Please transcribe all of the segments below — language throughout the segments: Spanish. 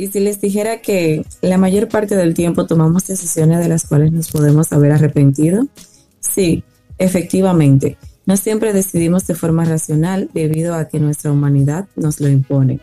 Y si les dijera que la mayor parte del tiempo tomamos decisiones de las cuales nos podemos haber arrepentido, sí, efectivamente, no siempre decidimos de forma racional debido a que nuestra humanidad nos lo impone.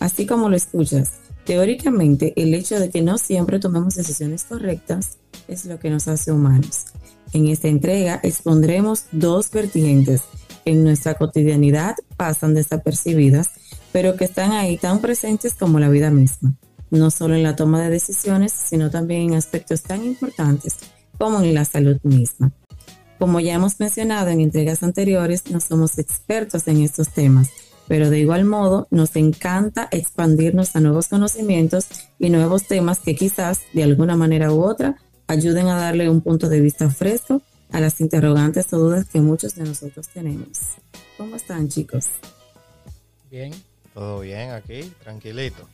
Así como lo escuchas, teóricamente el hecho de que no siempre tomemos decisiones correctas es lo que nos hace humanos. En esta entrega expondremos dos vertientes que en nuestra cotidianidad pasan desapercibidas, pero que están ahí tan presentes como la vida misma, no solo en la toma de decisiones, sino también en aspectos tan importantes como en la salud misma. Como ya hemos mencionado en entregas anteriores, no somos expertos en estos temas, pero de igual modo nos encanta expandirnos a nuevos conocimientos y nuevos temas que quizás de alguna manera u otra ayuden a darle un punto de vista fresco a las interrogantes o dudas que muchos de nosotros tenemos. ¿Cómo están chicos? Bien. Todo bien aquí, tranquilito.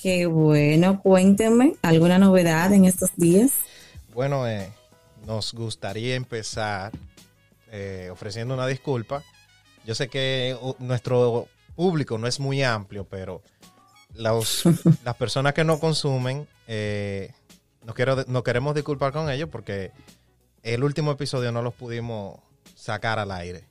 Qué bueno, cuéntenme alguna novedad en estos días. Bueno, eh, nos gustaría empezar eh, ofreciendo una disculpa. Yo sé que nuestro público no es muy amplio, pero las personas que no consumen, eh, nos, quiero, nos queremos disculpar con ellos porque el último episodio no los pudimos sacar al aire.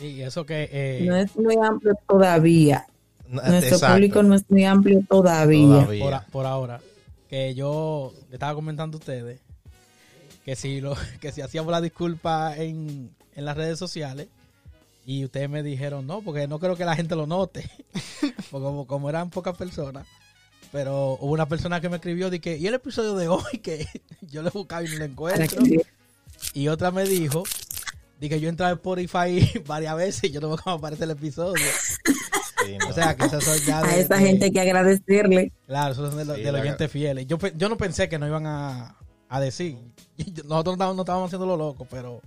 Y eso que... Eh, no es muy amplio todavía. Nuestro público no es muy amplio todavía. Por, ahora. Que yo le estaba comentando a ustedes que si, lo, que si hacíamos la disculpa en, en las redes sociales y ustedes me dijeron no, porque no creo que la gente lo note, porque como, como eran pocas personas. Pero hubo una persona que me escribió de que, y el episodio de hoy que yo le buscaba y no lo encuentro. Y otra me dijo, de que yo entraba en Spotify varias veces y yo no veo cómo aparece el episodio. O sea, que eso son ya A esa gente hay que agradecerle. Claro, esos son de, los, oyentes fieles. Yo, yo no pensé que no iban a, a decir. Nosotros no estábamos haciendo lo loco, pero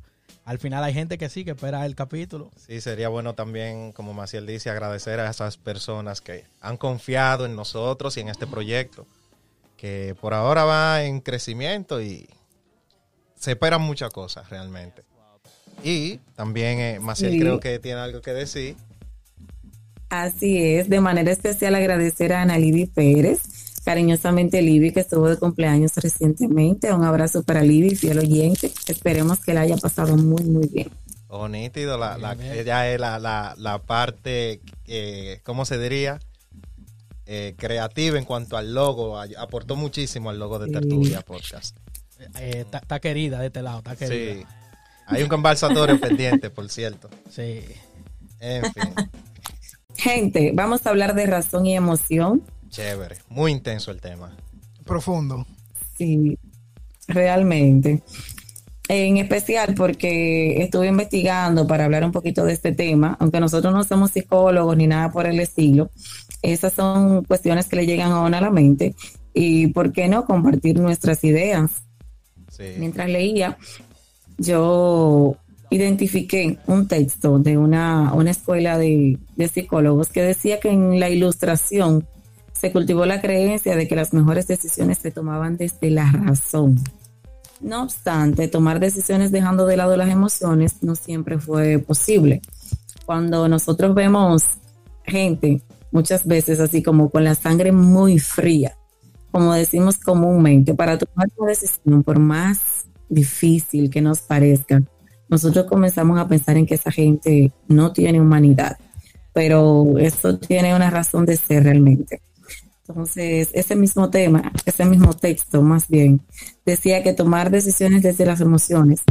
al final hay gente que sí, que espera el capítulo. Sí, sería bueno también, como Maciel dice, agradecer a esas personas que han confiado en nosotros y en este proyecto, que por ahora va en crecimiento y se esperan muchas cosas realmente. Y también eh, Maciel creo que tiene algo que decir. Así es, de manera especial agradecer a Ana Livi Pérez, cariñosamente Libby, que estuvo de cumpleaños recientemente. Un abrazo para Libby, fiel oyente. Esperemos que la haya pasado muy, muy bien. Oh, nítido, la, ella es la, la, parte, eh, ¿cómo se diría? Eh, creativa en cuanto al logo, aportó muchísimo al logo de Tertulia Podcast. Está eh, querida de este lado, está querida. Sí. Hay un conversatorio pendiente, por cierto. Sí. En fin. Gente, vamos a hablar de razón y emoción Chévere, muy intenso el tema. Profundo. Sí, realmente. En especial porque estuve investigando para hablar un poquito de este tema, aunque nosotros no somos psicólogos ni nada por el estilo, esas son cuestiones que le llegan a uno a la mente y por qué no compartir nuestras ideas. Mientras leía, yo identifiqué un texto de una, escuela de, de psicólogos que decía que en la ilustración se cultivó la creencia de que las mejores decisiones se tomaban desde la razón. No obstante, tomar decisiones dejando de lado las emociones no siempre fue posible. Cuando nosotros vemos gente, muchas veces así como con la sangre muy fría, como decimos comúnmente, para tomar una decisión, por más difícil que nos parezca, nosotros comenzamos a pensar en que esa gente no tiene humanidad, pero eso tiene una razón de ser realmente. Entonces, ese mismo tema, ese mismo texto más bien, decía que tomar decisiones desde las emociones,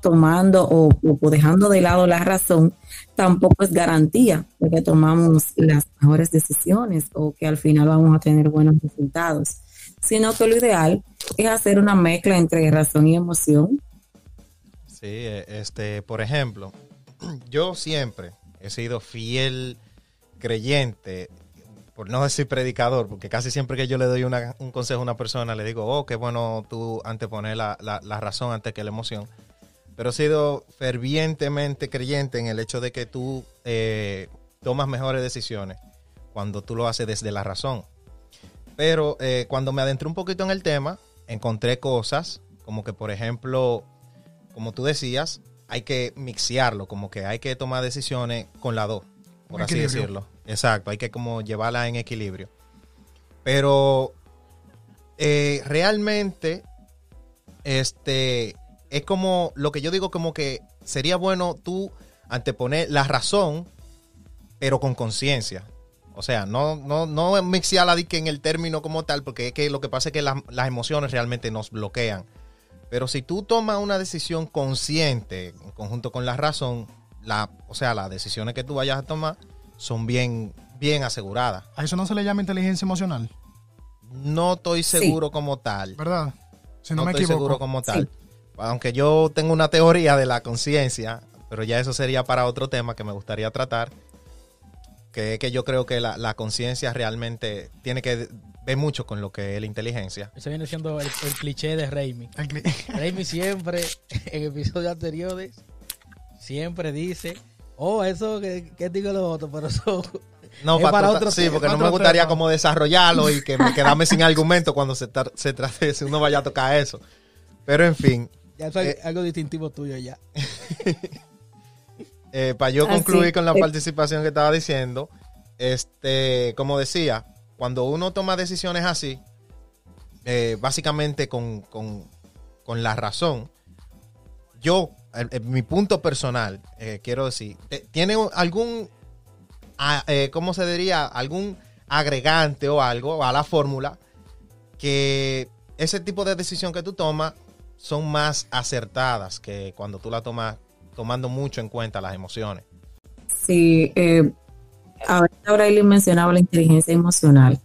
tomando o, dejando de lado la razón, tampoco es garantía de que tomamos las mejores decisiones o que al final vamos a tener buenos resultados, sino que lo ideal es hacer una mezcla entre razón y emoción. Sí, este, por ejemplo, yo siempre he sido fiel creyente por no decir predicador, porque casi siempre que yo le doy un consejo a una persona, le digo, oh, qué bueno tú anteponer la, la, razón antes que la emoción. Pero he sido fervientemente creyente en el hecho de que tú eh, tomas mejores decisiones cuando tú lo haces desde la razón. Pero eh, cuando me adentré un poquito en el tema, encontré cosas como que, por ejemplo, como tú decías, hay que mixearlo, como que hay que tomar decisiones con la dos, por así decirlo. Exacto, hay que como llevarla en equilibrio. Pero eh, realmente, este, es como lo que yo digo, como que sería bueno tú anteponer la razón, pero con conciencia. O sea, no, no, no la que en el término como tal, porque es que lo que pasa es que las emociones realmente nos bloquean. Pero si tú tomas una decisión consciente en conjunto con la razón, la, o sea, las decisiones que tú vayas a tomar son bien, bien aseguradas. ¿A eso no se le llama inteligencia emocional? No estoy seguro como tal. ¿Verdad? Si no, me estoy seguro como tal. Aunque yo tengo una teoría de la conciencia, pero ya eso sería para otro tema que me gustaría tratar que, que yo creo que la, conciencia realmente tiene que ver mucho con lo que es la inteligencia. Ese viene siendo el, cliché de Raimi. Raimi siempre, en episodios anteriores, siempre dice, oh, eso que, que digo lo otro, pero eso... No, para, otro Sí, porque no me gustaría como desarrollarlo y que me quedame sin argumento cuando se, se trate, si uno vaya a tocar eso. Pero en fin. Ya eso es eh, algo distintivo tuyo ya. Eh, para yo concluir con la participación que estaba diciendo, este, como decía, cuando uno toma decisiones así, eh, básicamente con, la razón, yo, en, mi punto personal, eh, quiero decir, ¿tiene algún, ¿cómo se diría? Algún agregante o algo a la fórmula que ese tipo de decisión que tú tomas son más acertadas que cuando tú la tomas tomando mucho en cuenta las emociones. Sí, eh, ahora Eileen mencionaba la inteligencia emocional.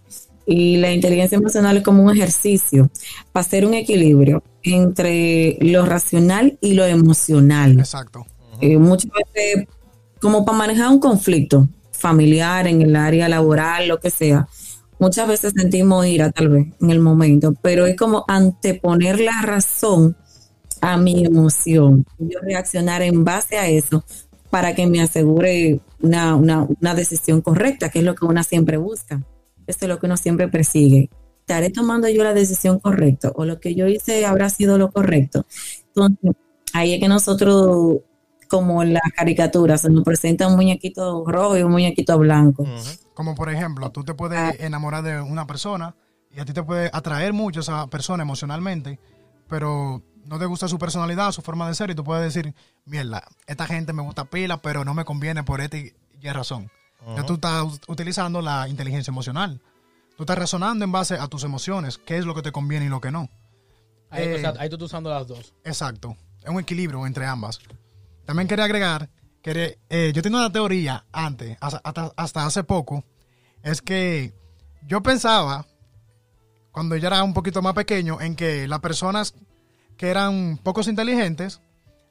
Y la inteligencia emocional es como un ejercicio para hacer un equilibrio entre lo racional y lo emocional. Exacto. Eh, muchas veces, como para manejar un conflicto familiar, en el área laboral, lo que sea, muchas veces sentimos ira tal vez en el momento, pero es como anteponer la razón a mi emoción. Yo reaccionar en base a eso para que me asegure una, una, decisión correcta, que es lo que uno siempre busca. Esto es lo que uno siempre persigue. ¿Estaré tomando yo la decisión correcta o lo que yo hice habrá sido lo correcto? Entonces, ahí es que nosotros, como en las caricaturas, se nos presenta un muñequito rojo y un muñequito blanco. Como por ejemplo, tú te puedes ah. enamorar de una persona y a ti te puede atraer mucho esa persona emocionalmente, pero no te gusta su personalidad, su forma de ser, y tú puedes decir, mierda, esta gente me gusta pila, pero no me conviene por esta y, razón. Ya tú estás utilizando la inteligencia emocional. Tú estás razonando en base a tus emociones, qué es lo que te conviene y lo que no. Ahí, eh, tú estás usando las dos. Exacto. Es un equilibrio entre ambas. También quería agregar que eh, yo tengo una teoría antes, hasta, hasta hace poco, es que yo pensaba, cuando yo era un poquito más pequeño, en que las personas que eran pocos inteligentes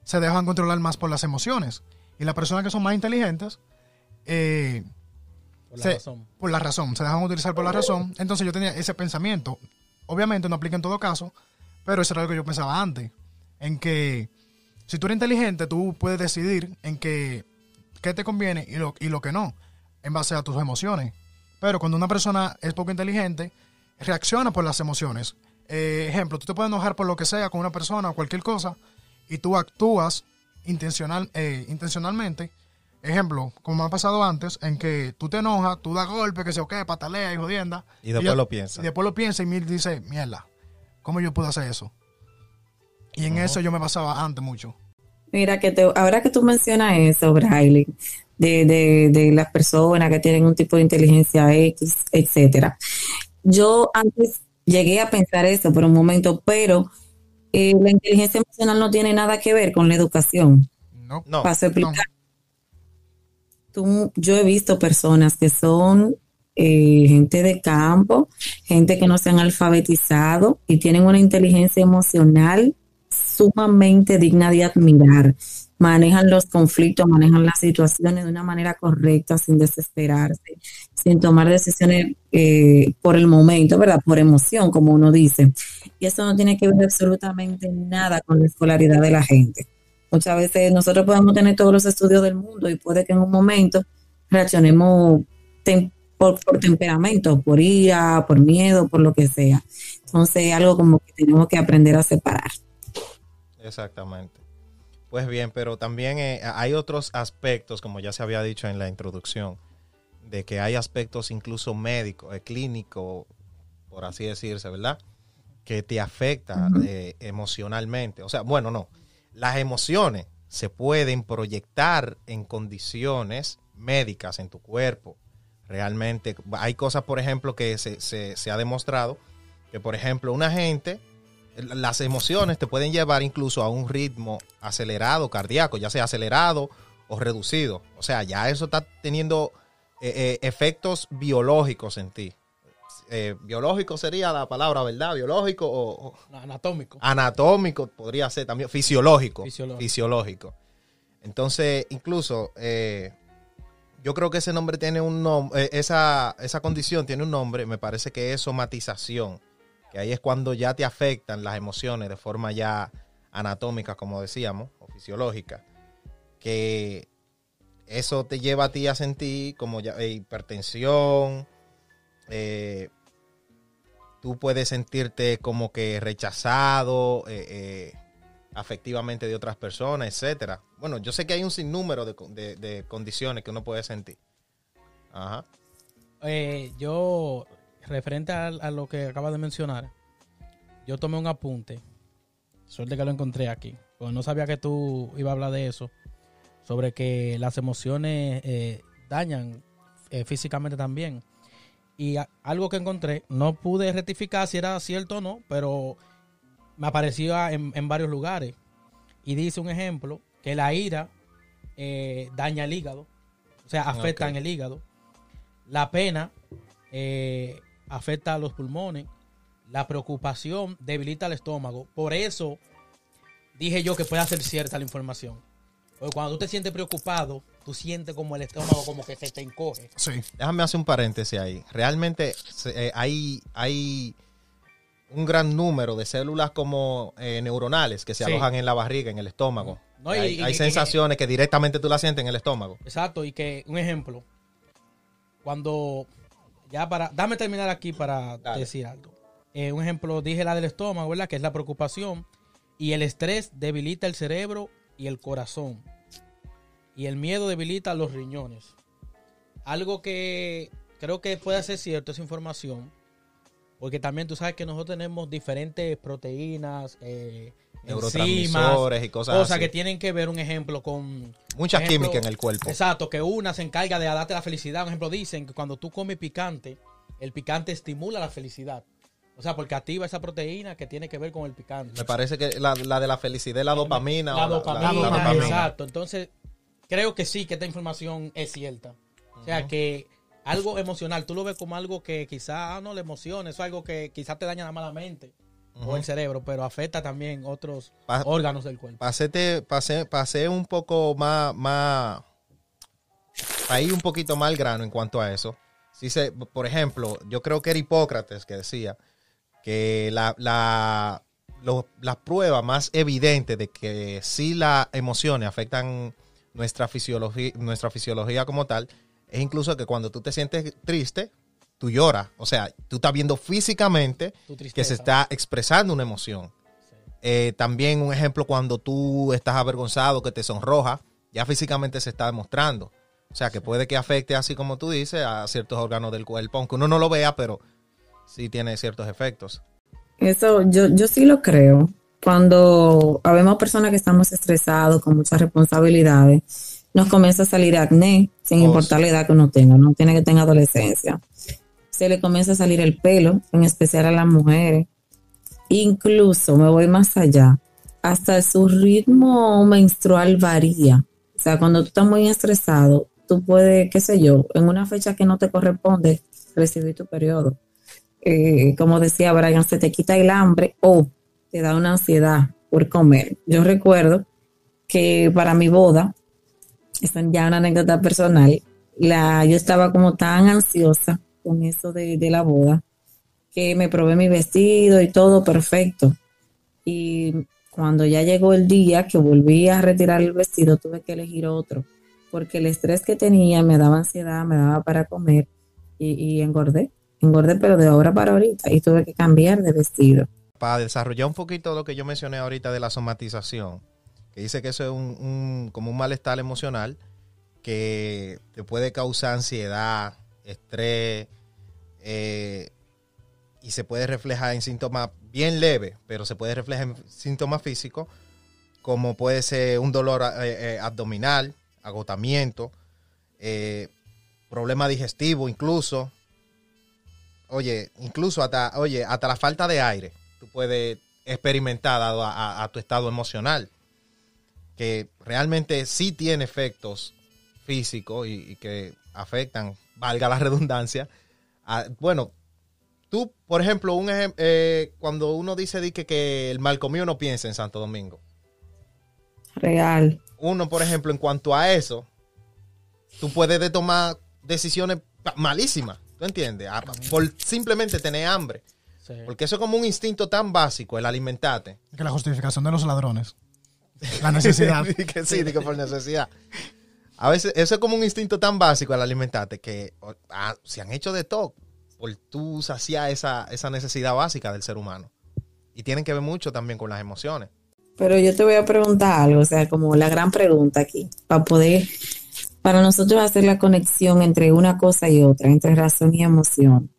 se dejan controlar más por las emociones. Y las personas que son más inteligentes, eh, por, la se, razón. por la razón, se dejan utilizar por la razón. Entonces yo tenía ese pensamiento. Obviamente no aplica en todo caso, pero eso era lo que yo pensaba antes. En que si tú eres inteligente, tú puedes decidir en que qué te conviene y lo, y lo que no, en base a tus emociones. Pero cuando una persona es poco inteligente, reacciona por las emociones. Eh, ejemplo, tú te puedes enojar por lo que sea con una persona o cualquier cosa y tú actúas intencional, eh, intencionalmente. Ejemplo, como me ha pasado antes, en que tú te enojas, tú das golpe, que se o qué, patalea y jodienda. Y después lo piensas. Y después lo piensa y me dice, mierda, ¿cómo yo puedo hacer eso? Y en eso yo me pasaba antes mucho. Mira, que te, ahora que tú mencionas eso, Braille, de, de, de las personas que tienen un tipo de inteligencia X, etcétera. Yo antes llegué a pensar eso por un momento, pero eh, la inteligencia emocional no tiene nada que ver con la educación. No, no. explicar. yo he visto personas que son eh, gente de campo, gente que no se han alfabetizado y tienen una inteligencia emocional sumamente digna de admirar manejan los conflictos, manejan las situaciones de una manera correcta, sin desesperarse, sin tomar decisiones eh, por el momento, ¿verdad? Por emoción, como uno dice. Y eso no tiene que ver absolutamente nada con la escolaridad de la gente. Muchas veces nosotros podemos tener todos los estudios del mundo y puede que en un momento reaccionemos por, por, temperamento, por ira, por miedo, por lo que sea. Entonces, algo como que tenemos que aprender a separar. Exactamente. Pues bien, pero también eh, hay otros aspectos, como ya se había dicho en la introducción, de que hay aspectos incluso médicos, eh, clínicos, por así decirse, ¿verdad? Que te afecta eh, emocionalmente. O sea, bueno, no. Las emociones se pueden proyectar en condiciones médicas en tu cuerpo. Realmente hay cosas, por ejemplo, que se, se, se ha demostrado que, por ejemplo, una gente, las emociones te pueden llevar incluso a un ritmo acelerado cardíaco, ya sea acelerado o reducido. O sea, ya eso está teniendo eh, eh, efectos biológicos en ti. Eh, biológico sería la palabra, ¿verdad? Biológico o, o Anatómico. anatómico podría ser también, fisiológico. Fisiológico. Fisiológico. Entonces, incluso, yo creo que ese nombre tiene un nombre, esa, esa condición tiene un nombre, me parece que es somatización, ahí es cuando ya te afectan las emociones de forma ya anatómica, como decíamos, o fisiológica, que eso te lleva a ti a sentir como eh, hipertensión, eh, tú puedes sentirte como que rechazado eh, afectivamente de otras personas, etcétera. Bueno, yo sé que hay un sinnúmero de, de- condiciones que uno puede sentir. Ajá. Yo, referente a, a lo que acabas de mencionar, yo tomé un apunte. Suerte que lo encontré aquí. Porque no sabía que tú ibas a hablar de eso. Sobre que las emociones eh, dañan eh, físicamente también. Y a- algo que encontré, no pude rectificar si era cierto o no, pero me aparecía en, en varios lugares. Y dice un ejemplo que la ira eh, daña el hígado. O sea, afecta en el hígado. La pena eh, afecta a los pulmones. La preocupación debilita el estómago. Por eso dije yo que puede ser cierta la información. Porque cuando tú te sientes preocupado, tú sientes como el estómago como que se te encoge. Sí. Déjame hacer un paréntesis ahí. Realmente eh, hay, hay un gran número de células como eh, neuronales que se Sí. alojan en la barriga, en el estómago. No, y- hay y- hay y- sensaciones que directamente tú las sientes en el estómago. Exacto, y que un ejemplo, cuando ya para, dame terminar aquí para Dale. decir algo. Eh, un ejemplo, dije la del estómago, ¿verdad? Que es la preocupación y el estrés debilita el cerebro y el corazón. Y el miedo debilita los riñones. Algo que creo que puede ser cierto esa información, porque también tú sabes que nosotros tenemos diferentes proteínas, eh, enzimas, Neurotransmisores y cosas cosas así. que tienen que ver, un ejemplo, con Mucha ejemplo, química en el cuerpo. Exacto, que una se encarga de darte la felicidad. Por ejemplo, dicen que cuando tú comes picante, el picante estimula la felicidad. O sea, porque activa esa proteína que tiene que ver con el picante. Me parece que la, la de la felicidad es la dopamina. La o dopamina, la dopamina. exacto. Entonces, creo que sí, que esta información es cierta. O sea, que algo emocional, tú lo ves como algo que quizás no le emociona, eso es algo que quizás te daña nada más la mente o el cerebro, pero afecta también otros Pa- órganos del cuerpo. pasé, pasé, pasé un poco más, más, ahí un poquito más al grano en cuanto a eso. Si se, por ejemplo, yo creo que era Hipócrates que decía que la, la, lo- las pruebas más evidentes de que sí las emociones afectan nuestra fisiología, nuestra fisiología como tal, es incluso que cuando tú te sientes triste, tú lloras. O sea, tú estás viendo físicamente que se está expresando una emoción. Eh, también un ejemplo cuando tú estás avergonzado, que te sonroja, ya físicamente se está demostrando. O sea, que puede que afecte, así como tú dices, a ciertos órganos del cuerpo, aunque uno no lo vea, pero sí tiene ciertos efectos. Eso yo, yo sí lo creo. Cuando habemos personas que estamos estresados, con muchas responsabilidades, nos comienza a salir acné, sin Oh, importar la edad que uno tenga, no tiene que tener adolescencia. Se le comienza a salir el pelo, en especial a las mujeres. Incluso, me voy más allá, hasta su ritmo menstrual varía. O sea, cuando tú estás muy estresado, tú puedes, qué sé yo, en una fecha que no te corresponde, recibir tu periodo eh, como decía Brian, se te quita el hambre o te da una ansiedad por comer. Yo recuerdo que para mi boda, esta es ya una anécdota personal, la, yo estaba como tan ansiosa con eso de, de la boda que me probé mi vestido y todo perfecto. Y cuando ya llegó el día que volví a retirar el vestido, tuve que elegir otro, porque el estrés que tenía me daba ansiedad, me daba para comer y, y engordé engordé, pero de ahora para ahorita, y tuve que cambiar de vestido. Para desarrollar un poquito lo que yo mencioné ahorita de la somatización, que dice que eso es un, como un malestar emocional que te puede causar ansiedad, estrés, eh, y se puede reflejar en síntomas bien leves, pero se puede reflejar en síntomas físicos, como puede ser un dolor eh, eh, abdominal, agotamiento, eh, problema digestivo incluso. Oye, incluso hasta, oye, hasta la falta de aire, tú puedes experimentar dado a tu estado emocional, que realmente sí tiene efectos físicos y, y que afectan, valga la redundancia. a- bueno, tú, por ejemplo, un ejem- eh, cuando uno dice di que, que el mal comido no piensa en Santo Domingo, Real. uno, por ejemplo, en cuanto a eso, tú puedes de tomar decisiones malísimas, ¿tú entiendes? A- por simplemente tener hambre. Sí. Porque eso es como un instinto tan básico, el alimentarte. Que la justificación de los ladrones. La necesidad. Que sí, di que por necesidad. A veces, eso es como un instinto tan básico, el alimentarte, que ah, se han hecho de todo por tú saciar esa, esa necesidad básica del ser humano. Y tienen que ver mucho también con las emociones. Pero yo te voy a preguntar algo, o sea, como la gran pregunta aquí, para poder, para nosotros hacer la conexión entre una cosa y otra, entre razón y emoción.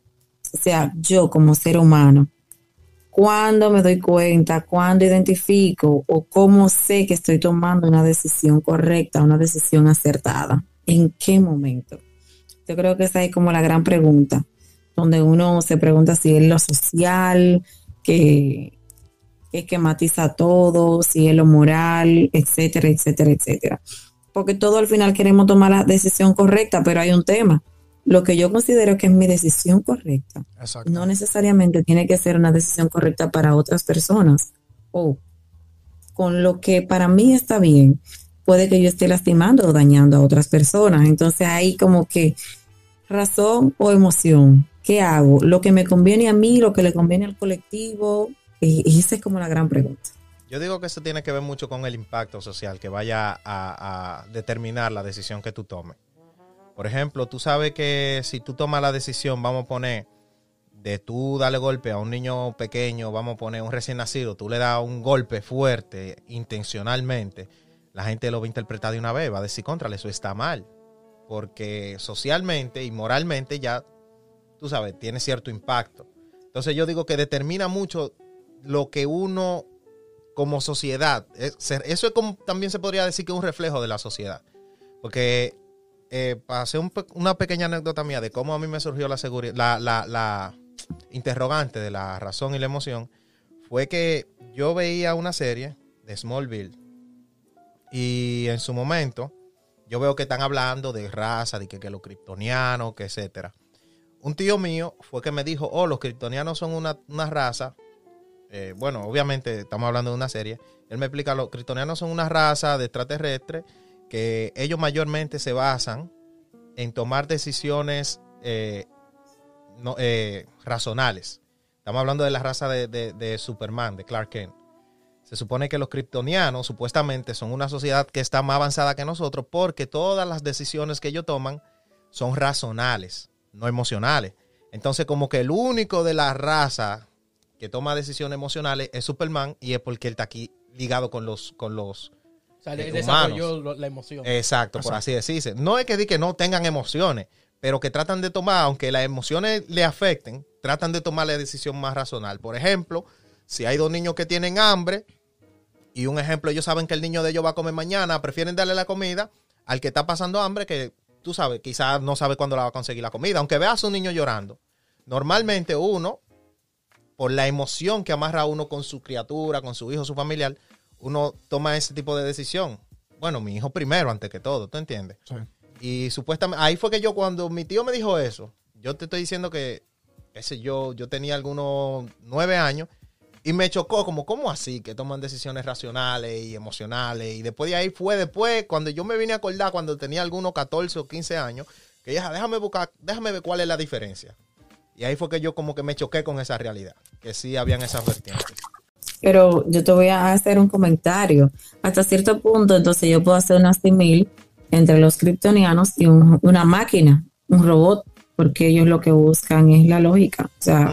O sea, yo como ser humano, ¿cuándo me doy cuenta, cuándo identifico o cómo sé que estoy tomando una decisión correcta, una decisión acertada? ¿En qué momento? Yo creo que esa es como la gran pregunta, donde uno se pregunta si es lo social, que, que esquematiza todo, si es lo moral, etcétera, etcétera, etcétera. Porque todo al final queremos tomar la decisión correcta, pero hay un tema. Lo que yo considero que es mi decisión correcta, Exacto. no necesariamente tiene que ser una decisión correcta para otras personas. O con lo que para mí está bien, puede que yo esté lastimando o dañando a otras personas. Entonces hay como que razón o emoción. ¿Qué hago? ¿Lo que me conviene a mí, lo que le conviene al colectivo? Y, y esa es como la gran pregunta. Yo digo que eso tiene que ver mucho con el impacto social que vaya a, a determinar la decisión que tú tomes. Por ejemplo, tú sabes que si tú tomas la decisión, vamos a poner, de tú darle golpe a un niño pequeño, vamos a poner un recién nacido, tú le das un golpe fuerte intencionalmente, la gente lo va a interpretar de una vez, va a decir contra, eso está mal. Porque socialmente y moralmente ya, tú sabes, tiene cierto impacto. Entonces yo digo que determina mucho lo que uno como sociedad, eso es como también se podría decir que es un reflejo de la sociedad. Porque eh, para hacer una pequeña anécdota mía de cómo a mí me surgió la, seguri- la, interrogante de la razón y la emoción, fue que yo veía una serie de Smallville y en su momento yo veo que están hablando de raza, de que, que los kryptonianos, que etcétera. Un tío mío fue que me dijo, oh, los kryptonianos son una, una raza eh, bueno, obviamente estamos hablando de una serie. Él me explica, los kryptonianos son una raza de extraterrestres que ellos mayormente se basan en tomar decisiones eh, no, eh, razonales. Estamos hablando de la raza de, de- Superman, de Clark Kent. Se supone que los kryptonianos supuestamente son una sociedad que está más avanzada que nosotros porque todas las decisiones que ellos toman son razonales, no emocionales. Entonces como que el único de la raza que toma decisiones emocionales es Superman y es porque él está aquí ligado con los, con los sea, humanos. lo- la emoción. Exacto, por así decirse. No es que, di que no tengan emociones, pero que tratan de tomar, aunque las emociones le afecten, tratan de tomar la decisión más racional. Por ejemplo, si hay dos niños que tienen hambre y un ejemplo, ellos saben que el niño de ellos va a comer mañana, prefieren darle la comida al que está pasando hambre, que tú sabes, quizás no sabe cuándo la va a conseguir la comida, aunque veas a un niño llorando. Normalmente uno, por la emoción que amarra a uno con su criatura, con su hijo, su familiar, uno toma ese tipo de decisión. Bueno, mi hijo primero, antes que todo, ¿tú entiendes? Sí. Y supuestamente, ahí fue que yo, cuando mi tío me dijo eso, yo te estoy diciendo que, sé yo, yo tenía algunos nueve años y me chocó como, ¿cómo así? Que toman decisiones racionales y emocionales. Y después de ahí fue después, cuando yo me vine a acordar, cuando tenía algunos 14 o 15 años, que dije, "Ah, déjame buscar, déjame ver cuál es la diferencia. Y ahí fue que yo como que me choqué con esa realidad, que sí habían esas vertientes. Pero yo te voy a hacer un comentario. Hasta cierto punto, entonces yo puedo hacer una simil entre los kryptonianos y un- una máquina, un robot, porque ellos lo que buscan es la lógica. O sea,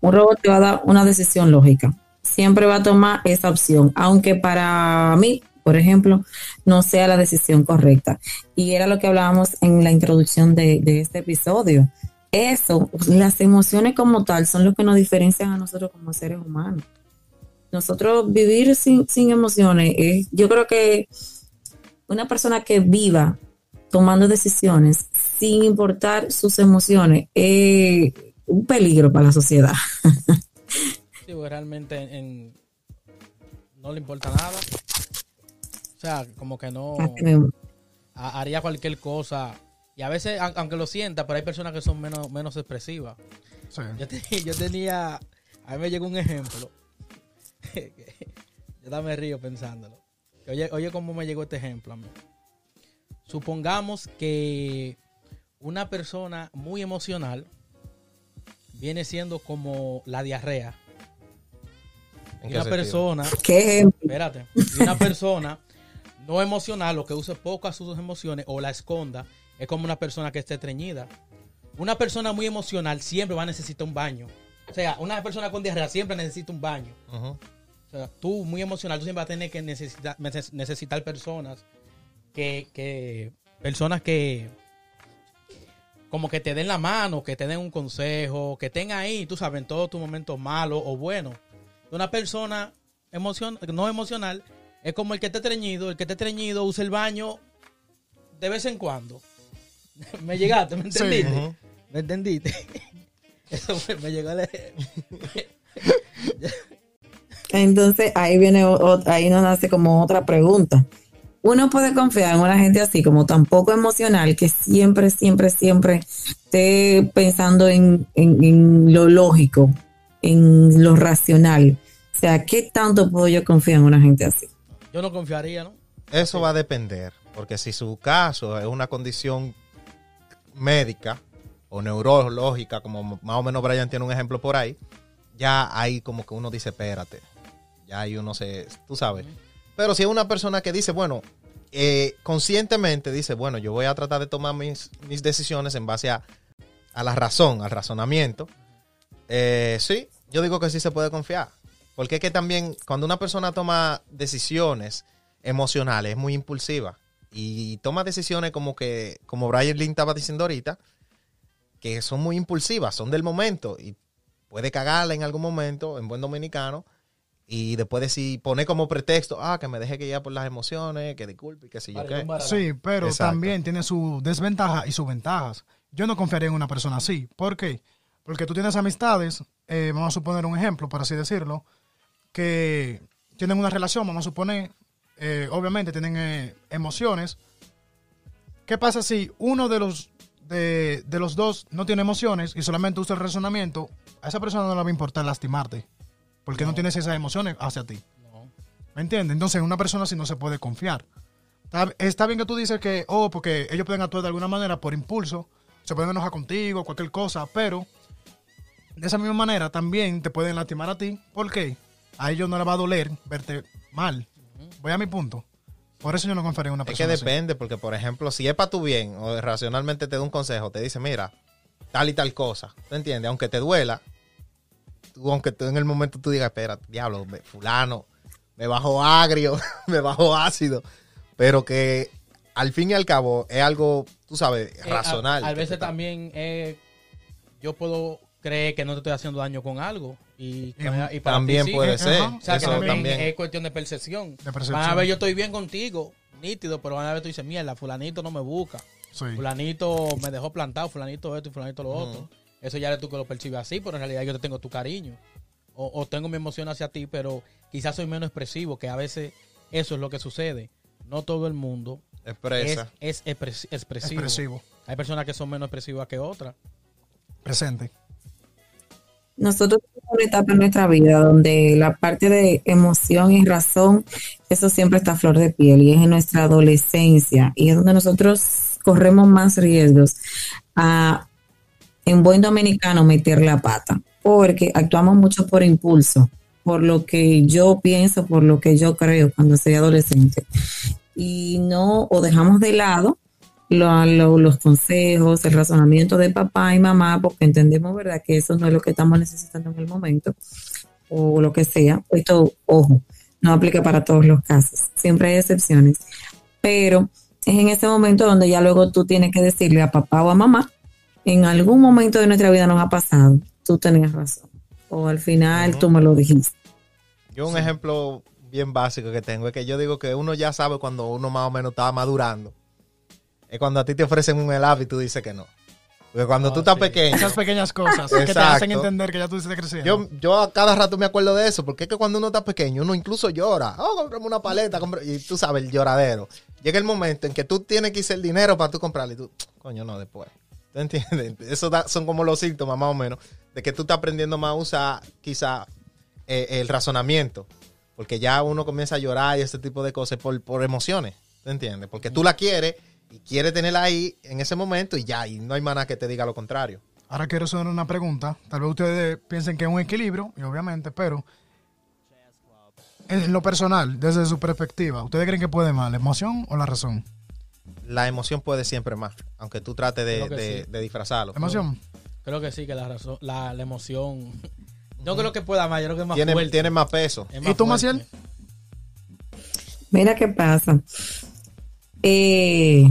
un robot te va a dar una decisión lógica. Siempre va a tomar esa opción, aunque para mí, por ejemplo, no sea la decisión correcta. Y era lo que hablábamos en la introducción de, de este episodio. Eso, las emociones como tal, son lo que nos diferencian a nosotros como seres humanos. Nosotros vivir sin, sin emociones, es, yo creo que una persona que viva tomando decisiones sin importar sus emociones es un peligro para la sociedad. Sí, porque realmente en- no le importa nada. O sea, como que no ha- haría cualquier cosa. Y a veces, a- aunque lo sienta, pero hay personas que son menos, menos expresivas. Sí. Yo, te- yo tenía, a mí me llegó un ejemplo. yo también me río pensándolo. Oye, oye cómo me llegó este ejemplo a mí. Supongamos que una persona muy emocional viene siendo como la diarrea. ¿En Y qué una persona, ¿Qué espérate, una persona no emocional o que use poco a sus emociones o la esconda, es como una persona que esté estreñida. Una persona muy emocional siempre va a necesitar un baño. O sea, una persona con diarrea siempre necesita un baño. Ujú. O sea, tú muy emocional, tú siempre vas a tener que necesitar, neces- necesitar personas que, que, personas que como que te den la mano, que te den un consejo, que estén ahí, tú sabes, en todos tus momentos malos o buenos. Una persona emocion no emocional es como el que esté treñido, el que esté treñido usa el baño de vez en cuando. me llegaste, ¿me Sí. entendiste? ¿Me entendiste? Eso me, me llegó el... Entonces ahí viene, ahí nos nace como otra pregunta. Uno puede confiar en una gente así como tan poco emocional que siempre, siempre, siempre esté pensando en, en- en lo lógico, en lo racional. O sea, ¿qué tanto puedo yo confiar en una gente así? Yo no confiaría, ¿no? Eso va a depender, porque si su caso es una condición médica o neurológica, como más o menos Brian tiene un ejemplo por ahí, ya ahí como que uno dice, espérate, ya ahí uno se, tú sabes. Pero si es una persona que dice, bueno, eh, conscientemente dice, bueno, yo voy a tratar de tomar mis, mis decisiones en base a, a la razón, al razonamiento, eh, sí, yo digo que sí se puede confiar. Porque es que también cuando una persona toma decisiones emocionales es muy impulsiva y toma decisiones como que, como Brian Lynn estaba diciendo ahorita, que son muy impulsivas, son del momento y puede cagarla en algún momento, en buen dominicano, y después decir, poner como pretexto, ah, que me deje que ya por las emociones, que disculpe, y que si yo qué. Sí, pero Exacto. también tiene su desventaja y sus ventajas. Yo no confiaría en una persona así. ¿Por qué? Porque tú tienes amistades, eh, vamos a suponer un ejemplo, por así decirlo, que tienen una relación, vamos a suponer, eh, obviamente tienen eh, emociones. ¿Qué pasa si uno de los, de, de los dos no tiene emociones y solamente usa el razonamiento? A esa persona no le va a importar lastimarte, porque no, No. tienes esas emociones hacia ti. No. ¿Me entiendes? Entonces, en una persona así no se puede confiar. Está, está bien que tú dices que, oh, porque ellos pueden actuar de alguna manera por impulso, se pueden enojar contigo, cualquier cosa, pero de esa misma manera también te pueden lastimar a ti. ¿Por qué? A ellos no les va a doler verte mal. Voy a mi punto. Por eso yo no confiaría en una Es que persona así. depende, porque por ejemplo, si es para tu bien o racionalmente te da un consejo, te dice, mira, tal y tal cosa, ¿tú entiendes? Aunque te duela, tú, aunque tú en el momento tú digas, espera, diablo, me- fulano, me bajó agrio, me bajó ácido, pero que al fin y al cabo es algo, tú sabes, Eh, racional. A, veces también eh, yo puedo creer que no te estoy haciendo daño con algo. Y, para También ti sí. puede ser. O sea, que eso también, también. es cuestión de percepción. De percepción. Van a ver, yo estoy bien contigo, nítido, pero van a ver, tú dices, mierda, fulanito no me busca. Sí. Fulanito me dejó plantado, fulanito esto y fulanito lo otro. Eso ya eres tú que lo percibes así, pero en realidad yo te tengo tu cariño. O, o tengo mi emoción hacia ti, pero quizás soy menos expresivo, que a veces eso es lo que sucede. No todo el mundo es, Expresa. es expres- expresivo. Expresivo. Hay personas que son menos expresivas que otras. Presente. Nosotros tenemos una etapa en nuestra vida donde la parte de emoción y razón, eso siempre está a flor de piel y es en nuestra adolescencia y es donde nosotros corremos más riesgos a, en buen dominicano, meter la pata, porque actuamos mucho por impulso, por lo que yo pienso, por lo que yo creo cuando soy adolescente y no, o dejamos de lado lo- lo- los consejos, el razonamiento de papá y mamá, porque entendemos, ¿verdad?, que eso no es lo que estamos necesitando en el momento, o lo que sea. Esto, ojo, no aplica para todos los casos, siempre hay excepciones, pero es en ese momento donde ya luego tú tienes que decirle a papá o a mamá, en algún momento de nuestra vida nos ha pasado, tú tenías razón, o al final tú me lo dijiste. Yo un ejemplo bien básico que tengo es que yo digo que uno ya sabe cuando uno más o menos está madurando. Es cuando a ti te ofrecen un helado y tú dices que no. Porque cuando Oh, tú estás sí. pequeño, Esas pequeñas cosas que te hacen entender que ya tú estás creciendo. Yo, yo a cada rato me acuerdo de eso, porque es que cuando uno está pequeño, uno incluso llora. Oh, comprame una paleta, compra- y tú sabes, el lloradero. Llega el momento en que tú tienes que hacer el dinero para tú comprarle y tú, coño, no, después. ¿Tú entiendes? Eso da- son como los síntomas, más o menos, de que tú estás aprendiendo más a usar quizá eh, el razonamiento. Porque ya uno comienza a llorar y ese tipo de cosas por, por emociones. ¿Tú entiendes? Porque tú la quieres y quieres tenerla ahí en ese momento y ya, y no hay maná que te diga lo contrario. Ahora quiero hacer una pregunta. Tal vez ustedes piensen que es un equilibrio, y obviamente, pero en lo personal, desde su perspectiva, ¿ustedes creen que puede más, la emoción o la razón? La emoción puede siempre más, aunque tú trates de, de- sí. de disfrazarlo. ¿La emoción? Creo que sí, que la razón, la, la emoción. No creo que pueda más, yo creo que es más Tiene, fuerte. tiene más peso. Es ¿Y tú. Maciel? Mira qué pasa. Eh,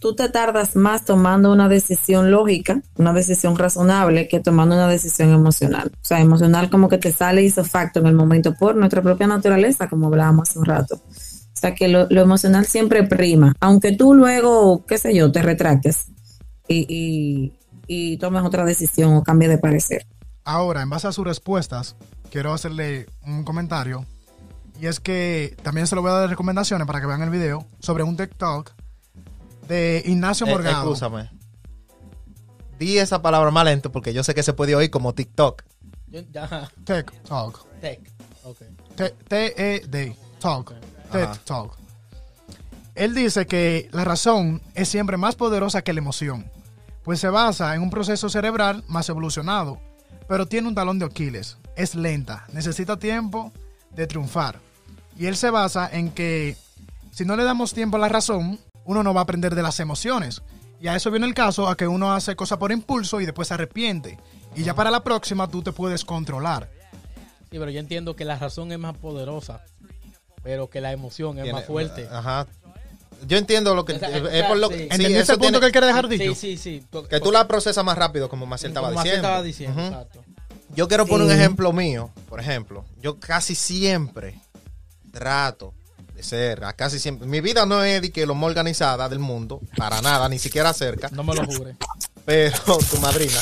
tú te tardas más tomando una decisión lógica, una decisión razonable, que tomando una decisión emocional. O sea, emocional como que te sale hizo facto en el momento por nuestra propia naturaleza, como hablábamos hace un rato. O sea, que lo, lo emocional siempre prima, aunque tú luego, qué sé yo, te retractes y, y, y tomes otra decisión o cambies de parecer. Ahora, en base a sus respuestas, quiero hacerle un comentario. Y es que también se lo voy a dar recomendaciones para que vean el video sobre un TikTok de Ignacio Eh, Morgado. Escúchame. Di esa palabra más lento porque yo sé que se puede oír como TikTok. Yo- ya, TikTok. tech. Ok. T- T-E-D. Talk. TED Ajá. Talk. Él dice que la razón es siempre más poderosa que la emoción, pues se basa en un proceso cerebral más evolucionado, pero tiene un talón de Aquiles. Es lenta, necesita tiempo de triunfar. Y él se basa en que si no le damos tiempo a la razón, uno no va a aprender de las emociones. Y a eso viene el caso, a que uno hace cosas por impulso y después se arrepiente. Y ya para la próxima tú te puedes controlar. Sí, pero yo entiendo que la razón es más poderosa, pero que la emoción es más fuerte. Ajá. Yo entiendo lo que O sea, es por lo sí. sí, ¿Entendiste eso el punto tiene- que él quiere dejar dicho? Sí, sí, sí. que tú la procesas más rápido, como Maciel estaba Como Maciel diciendo. estaba diciendo, exacto. Yo quiero poner un ejemplo mío, por ejemplo. Yo casi siempre trato de ser, a casi siempre. Mi vida no es de que lo más organizada del mundo, para nada, ni siquiera cerca. No me lo jure. pero tu madrina.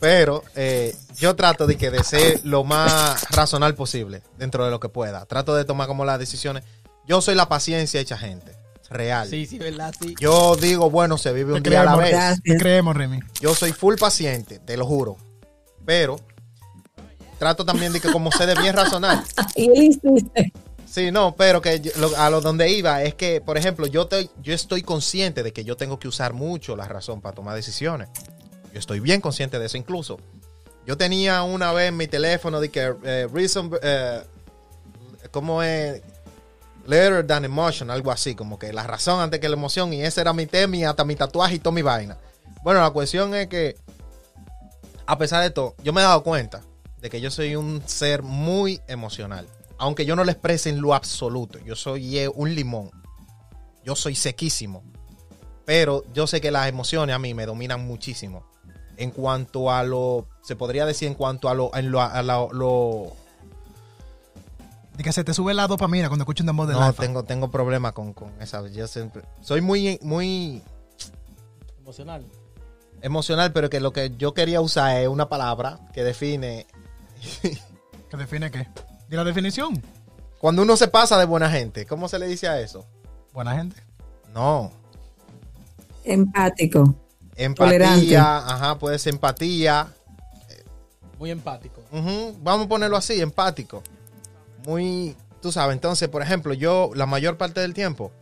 Pero eh, yo trato de que de ser lo más racional posible dentro de lo que pueda. Trato de tomar como las decisiones. Yo soy la paciencia hecha gente, real. Sí, sí, ¿verdad? Sí. Yo digo, bueno, se vive un Te día a la vez. Gracias. Te creemos, Remy. Yo soy full paciente, te lo juro. Pero trato también de que como sé de bien razonar. Sí, no, pero que yo- lo- a lo donde iba es que, por ejemplo, yo, estoy yo estoy consciente de que yo tengo que usar mucho la razón para tomar decisiones. Yo estoy bien consciente de eso incluso. Yo tenía una vez en mi teléfono de que eh, reason, eh, ¿cómo es? Later than emotion, algo así, como que la razón antes que la emoción, y ese era mi tema y hasta mi tatuaje y toda mi vaina. Bueno, la cuestión es que, a pesar de todo, yo me he dado cuenta de que yo soy un ser muy emocional. Aunque yo no lo exprese en lo absoluto, yo soy un limón. Yo soy sequísimo. Pero yo sé que las emociones a mí me dominan muchísimo. En cuanto a lo, se podría decir en cuanto a lo, en lo, a lo- lo- De que se te sube la dopamina cuando escuchas un dembow del no, alfa. tengo, tengo problemas con, con esa. Yo siempre, soy muy, muy Emocional. emocional, pero que lo que yo quería usar es una palabra que define ¿Que define qué? ¿De la definición? cuando uno se pasa de buena gente. ¿Cómo se le dice a eso? Buena gente. No, Empático. Empatía, Tolerante. ajá, puede ser empatía. Muy empático. Vamos a ponerlo así, empático. Muy, tú sabes, entonces, por ejemplo, yo la mayor parte del tiempo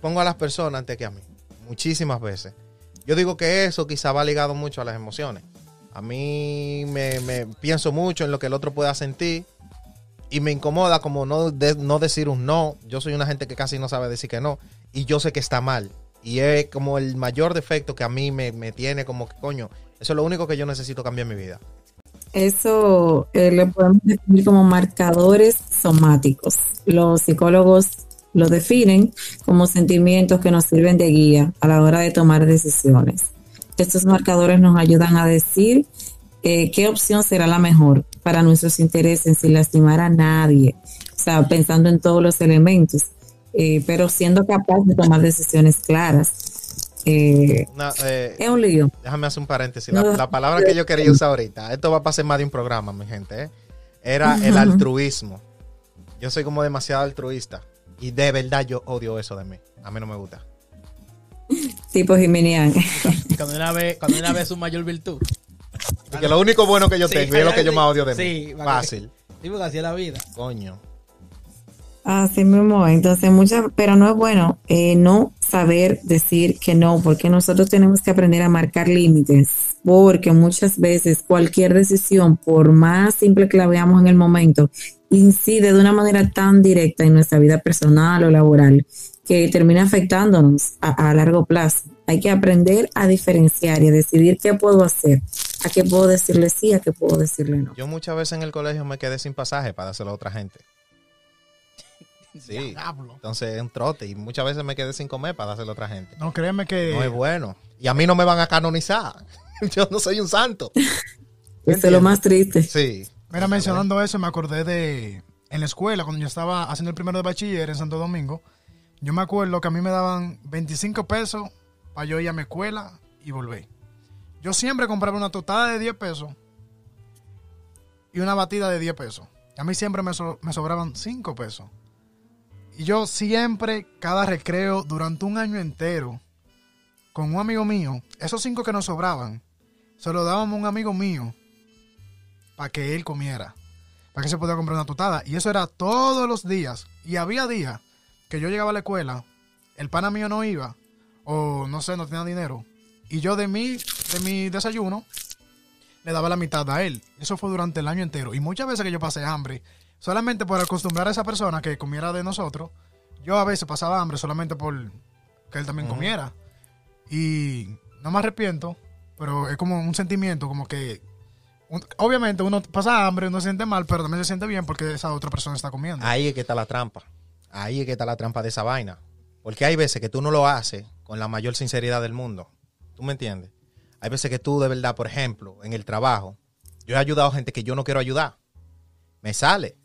pongo a las personas antes que a mí. Muchísimas veces. Yo digo que eso quizá va ligado mucho a las emociones. A mí me, me pienso mucho en lo que el otro pueda sentir y me incomoda como no, de- no decir un no. Yo soy una gente que casi no sabe decir que no y yo sé que está mal. Y es como el mayor defecto que a mí me, me tiene como que, coño, eso es lo único que yo necesito cambiar en mi vida. Eso eh, lo podemos definir como marcadores somáticos. Los psicólogos lo definen como sentimientos que nos sirven de guía a la hora de tomar decisiones. Estos marcadores nos ayudan a decir eh, qué opción será la mejor para nuestros intereses sin lastimar a nadie, o sea, pensando en todos los elementos, eh, pero siendo capaz de tomar decisiones claras. Eh, es un lío. Déjame hacer un paréntesis. La, palabra que yo quería usar ahorita, esto va a pasar más de un programa, mi gente, era el altruismo. Yo soy como demasiado altruista. Y de verdad yo odio eso de mí. A mí no me gusta. Tipo Jiminian. Cuando una vez, cuando una vez su mayor virtud. Porque lo único bueno que yo tengo es lo que yo más odio de mí. Sí, Fácil. Sí, porque así es la vida. Coño. Así mismo, entonces muchas, pero no es bueno eh, no saber decir que no, porque nosotros tenemos que aprender a marcar límites, porque muchas veces cualquier decisión, por más simple que la veamos en el momento, incide de una manera tan directa en nuestra vida personal o laboral que termina afectándonos a, largo plazo. Hay que aprender a diferenciar y a decidir qué puedo hacer, a qué puedo decirle sí, a qué puedo decirle no. Yo muchas veces en el colegio me quedé sin pasaje para dárselo a otra gente. Sí. Entonces es un trote y muchas veces me quedé sin comer para dárselo a otra gente. No, créeme que... No es bueno. Y a mí no me van a canonizar. Yo no soy un santo. Eso es lo más triste. Sí. Mira, mencionando eso, me acordé de en la escuela, cuando yo estaba haciendo el primero de bachiller en Santo Domingo, yo me acuerdo que a mí me daban 25 pesos para yo ir a mi escuela y volver. Yo siempre compraba una totada de 10 pesos y una batida de 10 pesos. Y a mí siempre me, me sobraban 5 pesos. Y yo siempre, cada recreo, durante un año entero, con un amigo mío, esos 5 que nos sobraban, se los dábamos a un amigo mío para que él comiera, para que se pudiera comprar una totada. Y eso era todos los días. Y había días que yo llegaba a la escuela, el pana mío no iba, o no sé, no tenía dinero. Y yo de mi, de mi desayuno le daba la mitad a él. Eso fue durante el año entero. Y muchas veces que yo pasé hambre, solamente por acostumbrar a esa persona que comiera de nosotros, yo a veces pasaba hambre solamente por que él también comiera. Y no me arrepiento, pero es como un sentimiento, como que obviamente uno pasa hambre, uno se siente mal, pero también se siente bien porque esa otra persona está comiendo. Ahí es que está la trampa. Ahí es que está la trampa de esa vaina. Porque hay veces que tú no lo haces con la mayor sinceridad del mundo. ¿Tú me entiendes? Hay veces que tú de verdad, por ejemplo, en el trabajo, yo he ayudado a gente que yo no quiero ayudar. Me sale.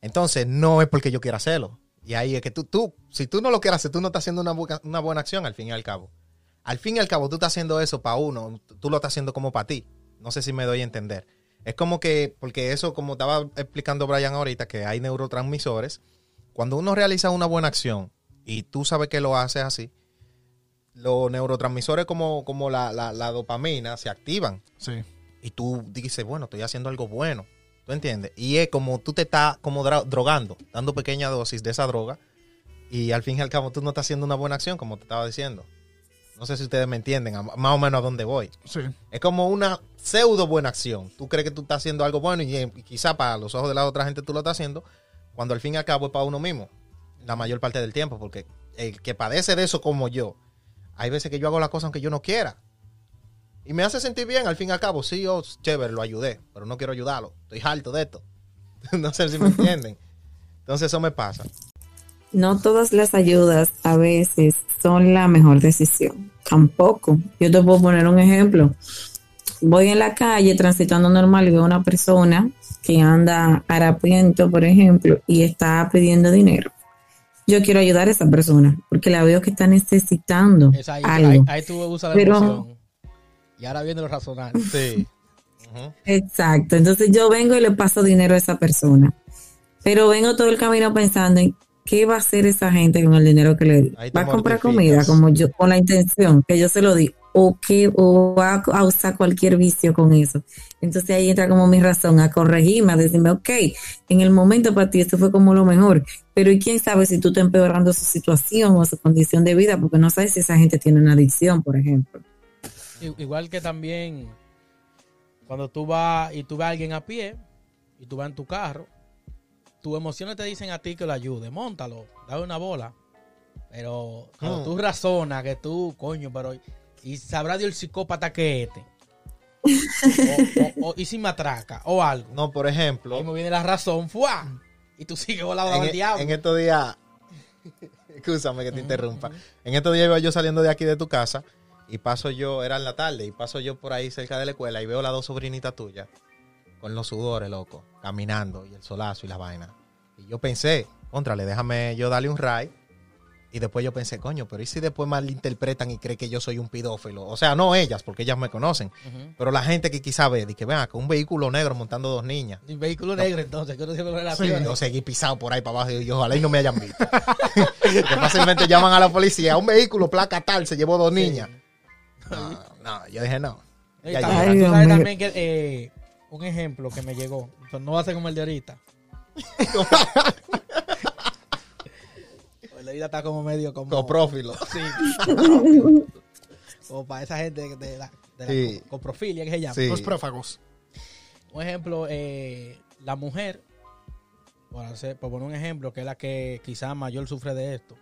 Entonces, no es porque yo quiera hacerlo. Y ahí es que tú, tú, si tú no lo quieres hacer, tú no estás haciendo una, una buena acción al fin y al cabo. Al fin y al cabo, tú estás haciendo eso para uno, tú lo estás haciendo como para ti. No sé si me doy a entender. Es como que, porque eso, como estaba explicando Brian ahorita, que hay neurotransmisores. Cuando uno realiza una buena acción y tú sabes que lo haces así, los neurotransmisores como, como la, dopamina se activan. Sí. Y tú dices, bueno, estoy haciendo algo bueno. ¿Tú entiendes? Y es como tú te estás como drogando, dando pequeña dosis de esa droga. Y al fin y al cabo tú no estás haciendo una buena acción, como te estaba diciendo. No sé si ustedes me entienden, más o menos a dónde voy. Sí. Es como una pseudo buena acción. Tú crees que tú estás haciendo algo bueno y, eh, quizá para los ojos de la otra gente tú lo estás haciendo, cuando al fin y al cabo es para uno mismo, la mayor parte del tiempo, porque el que padece de eso como yo, hay veces que yo hago las cosas aunque yo no quiera. Y me hace sentir bien, al fin y al cabo, sí, oh, chévere, lo ayudé, pero no quiero ayudarlo. Estoy harto de esto. no sé si me entienden. Entonces eso me pasa no todas las ayudas a veces son la mejor decisión. Tampoco. Yo te puedo poner un ejemplo. Voy en la calle transitando normal y veo una persona que anda harapiento, por ejemplo, y está pidiendo dinero. Yo quiero ayudar a esa persona porque la veo que está necesitando algo. Ahí, tú usas la emoción. Y ahora viene lo razonable. Sí. Exacto. Entonces yo vengo y le paso dinero a esa persona. Pero vengo todo el camino pensando en ¿qué va a hacer esa gente con el dinero que le di? ¿Va a comprar comida como yo, con la intención que yo se lo di? ¿O, que, o va a usar cualquier vicio con eso? Entonces ahí entra como mi razón a corregirme, a decirme, ok, en el momento para ti esto fue como lo mejor, pero ¿y quién sabe si tú estás empeorando su situación o su condición de vida? Porque no sabes si esa gente tiene una adicción, por ejemplo. Igual que también cuando tú vas y tú ves a alguien a pie y tú vas en tu carro tus emociones te dicen a ti que lo ayude, montalo, dale una bola. Pero cuando mm. tú razonas que tú, coño, pero. Y sabrá Dios el psicópata que este. o, o- o- y si me atraca o algo. No, por ejemplo, Ahí me viene la razón, ¡fua! Y tú sigues volado en, al e- diablo. en estos días, escúchame que te interrumpa. En estos días iba yo saliendo de aquí de tu casa y paso yo, era en la tarde, y paso yo por ahí cerca de la escuela y veo las dos sobrinitas tuyas con los sudores, loco, caminando y el solazo y la vaina. Y yo pensé, contrale, déjame yo darle un ray. Y después yo pensé, coño, pero ¿y si después malinterpretan y creen que yo soy un pedófilo? O sea, no ellas, porque ellas me conocen, pero la gente que quizá ve, que vean, con un vehículo negro montando dos niñas. Y vehículo negro, entonces, que uno siempre lo relaciona. Yo seguí pisado por ahí para abajo y yo, ojalá y no me hayan visto. que fácilmente llaman a la policía. Un vehículo, placa tal, se llevó dos niñas. No, no, yo dije no. Y Ya también, llega. Ay, tú sabes también que eh, un ejemplo que me llegó, no va a ser como el de ahorita. el de ahorita está como medio como... Coprófilo. Sí. como para esa gente de la, de la Sí. co- coprofilia que se llama. Sí. Los prófagos. Un ejemplo, eh, la mujer, por, hacer, por poner un ejemplo, que es la que quizás mayor sufre de esto,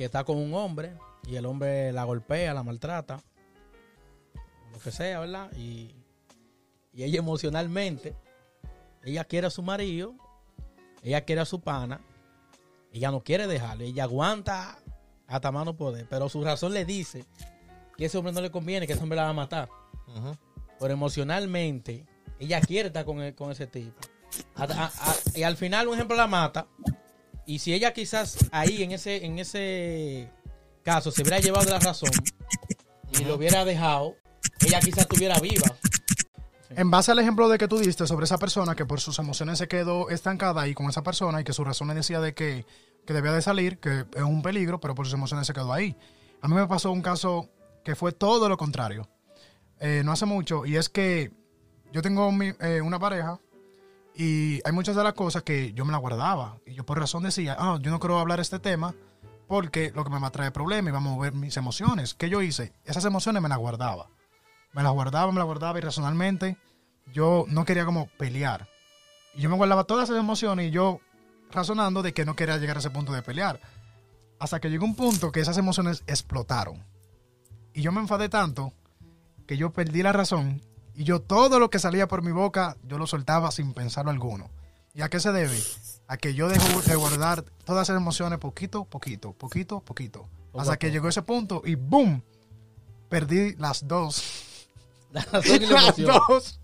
que está con un hombre y el hombre la golpea, la maltrata, lo que sea, ¿verdad? Y, y ella emocionalmente, ella quiere a su marido, ella quiere a su pana, ella no quiere dejarle, ella aguanta hasta mano poder, pero su razón le dice que ese hombre no le conviene, que ese hombre la va a matar pero emocionalmente ella quiere estar con, el- con ese tipo. A- a- a- y al final, un ejemplo, la mata. Y si ella quizás ahí, en ese, en ese caso, se hubiera llevado la razón y lo hubiera dejado, ella quizás estuviera viva. En base al ejemplo de que tú diste sobre esa persona que por sus emociones se quedó estancada ahí con esa persona y que su razón le decía de que, que debía de salir, que es un peligro, pero por sus emociones se quedó ahí. A mí me pasó un caso que fue todo lo contrario. Eh, no hace mucho, y es que yo tengo mi- eh, una pareja y hay muchas de las cosas que yo me las guardaba. Y yo por razón decía, ah, yo no quiero hablar este tema porque lo que me va a traer problemas y va a mover mis emociones. ¿Qué yo hice? Esas emociones me las guardaba. Me las guardaba, me las guardaba y racionalmente yo no quería como pelear. Y yo me guardaba todas esas emociones y yo razonando de que no quería llegar a ese punto de pelear. Hasta que llegó un punto que esas emociones explotaron. Y yo me enfadé tanto que yo perdí la razón y yo todo lo que salía por mi boca yo lo soltaba sin pensarlo alguno. ¿Y a qué se debe? A que yo dejo de guardar todas esas emociones poquito, poquito, poquito, poquito. Hasta que llegó ese punto y ¡boom! Perdí las dos. Las dos.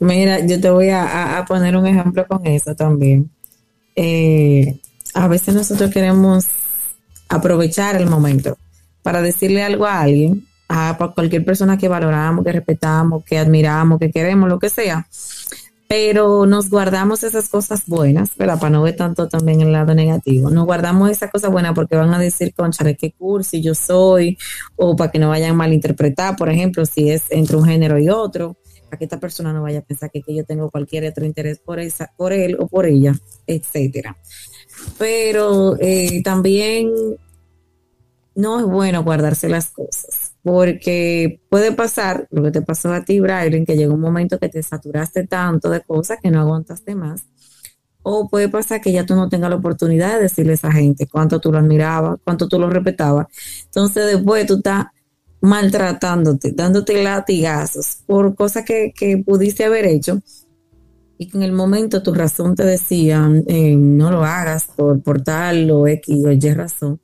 Mira, yo te voy a, a- a poner un ejemplo con eso también. Eh, a veces nosotros queremos aprovechar el momento para decirle algo a alguien, a cualquier persona que valoramos, que respetamos, que admiramos, que queremos, lo que sea, pero nos guardamos esas cosas buenas, ¿verdad? Para no ver tanto también el lado negativo. Nos guardamos esas cosas buenas porque van a decir, conchale, qué cursi yo soy, o para que no vayan a malinterpretar, por ejemplo, si es entre un género y otro, para que esta persona no vaya a pensar que, que yo tengo cualquier otro interés por, esa, por él o por ella, etcétera. Pero eh, también no es bueno guardarse las cosas, porque puede pasar lo que te pasó a ti, Brian, que llegó un momento que te saturaste tanto de cosas que no aguantaste más. O puede pasar que ya tú no tengas la oportunidad de decirle a esa gente cuánto tú lo admirabas, cuánto tú lo respetabas. Entonces después tú estás maltratándote, dándote latigazos por cosas que, que pudiste haber hecho y que en el momento tu razón te decía, eh, no lo hagas por, por tal o X o Y razón.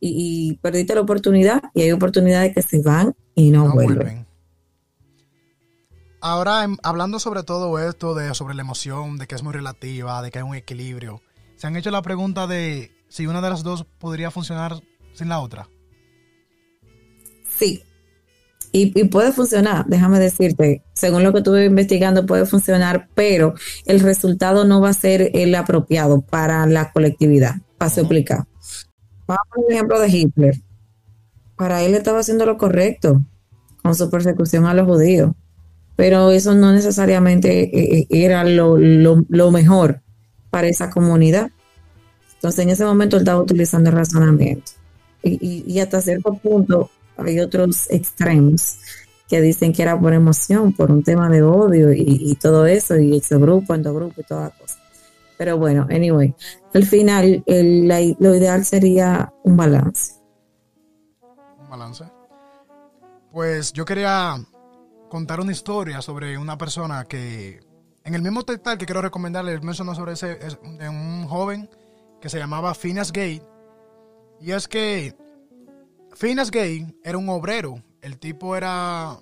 Y, y perdiste la oportunidad y hay oportunidades que se van y no, no vuelven. vuelven. Ahora, em, hablando sobre todo esto, de sobre la emoción, de que es muy relativa, de que hay un equilibrio, ¿se han hecho la pregunta de si una de las dos podría funcionar sin la otra? Sí. Y, y puede funcionar, déjame decirte, según lo que estuve investigando puede funcionar, pero el resultado no va a ser el apropiado para la colectividad. Paso a explicar. Vamos a poner el ejemplo de Hitler. Para él estaba haciendo lo correcto con su persecución a los judíos, pero eso no necesariamente eh, eh, era lo, lo- mejor para esa comunidad. Entonces en ese momento él estaba utilizando el razonamiento. Y, hasta cierto punto hay otros extremos que dicen que era por emoción, por un tema de odio y, y todo eso, y ese grupo, endogrupo y toda cosa. Pero bueno, anyway, al final el- la- lo ideal sería un balance. Un balance. Pues yo quería contar una historia sobre una persona que en el mismo textal que quiero recomendarles mencionó sobre ese es de un joven que se llamaba Phineas Gay y es que Phineas Gay era un obrero el tipo era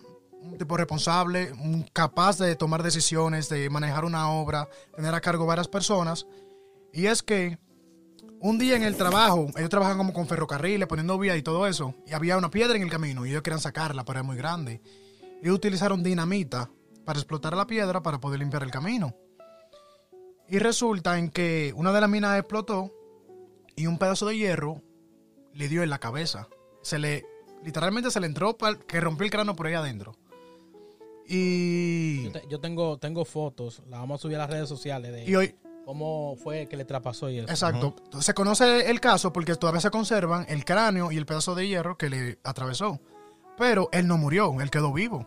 un tipo responsable capaz de tomar decisiones de manejar una obra tener a cargo varias personas y es que un día en el trabajo, ellos trabajan como con ferrocarriles, poniendo vías y todo eso, y había una piedra en el camino y ellos querían sacarla, pero era muy grande. Y utilizaron dinamita para explotar la piedra para poder limpiar el camino. Y resulta en que una de las minas explotó y un pedazo de hierro le dio en la cabeza. Se le, literalmente se le entró que rompió el cráneo por ahí adentro. Y, Yo, te- yo tengo, tengo fotos, las vamos a subir a las redes sociales de y hoy, cómo fue que le traspasó y eso. Exacto. Se conoce el caso porque todavía se conservan el cráneo y el pedazo de hierro que le atravesó. Pero él no murió, él quedó vivo.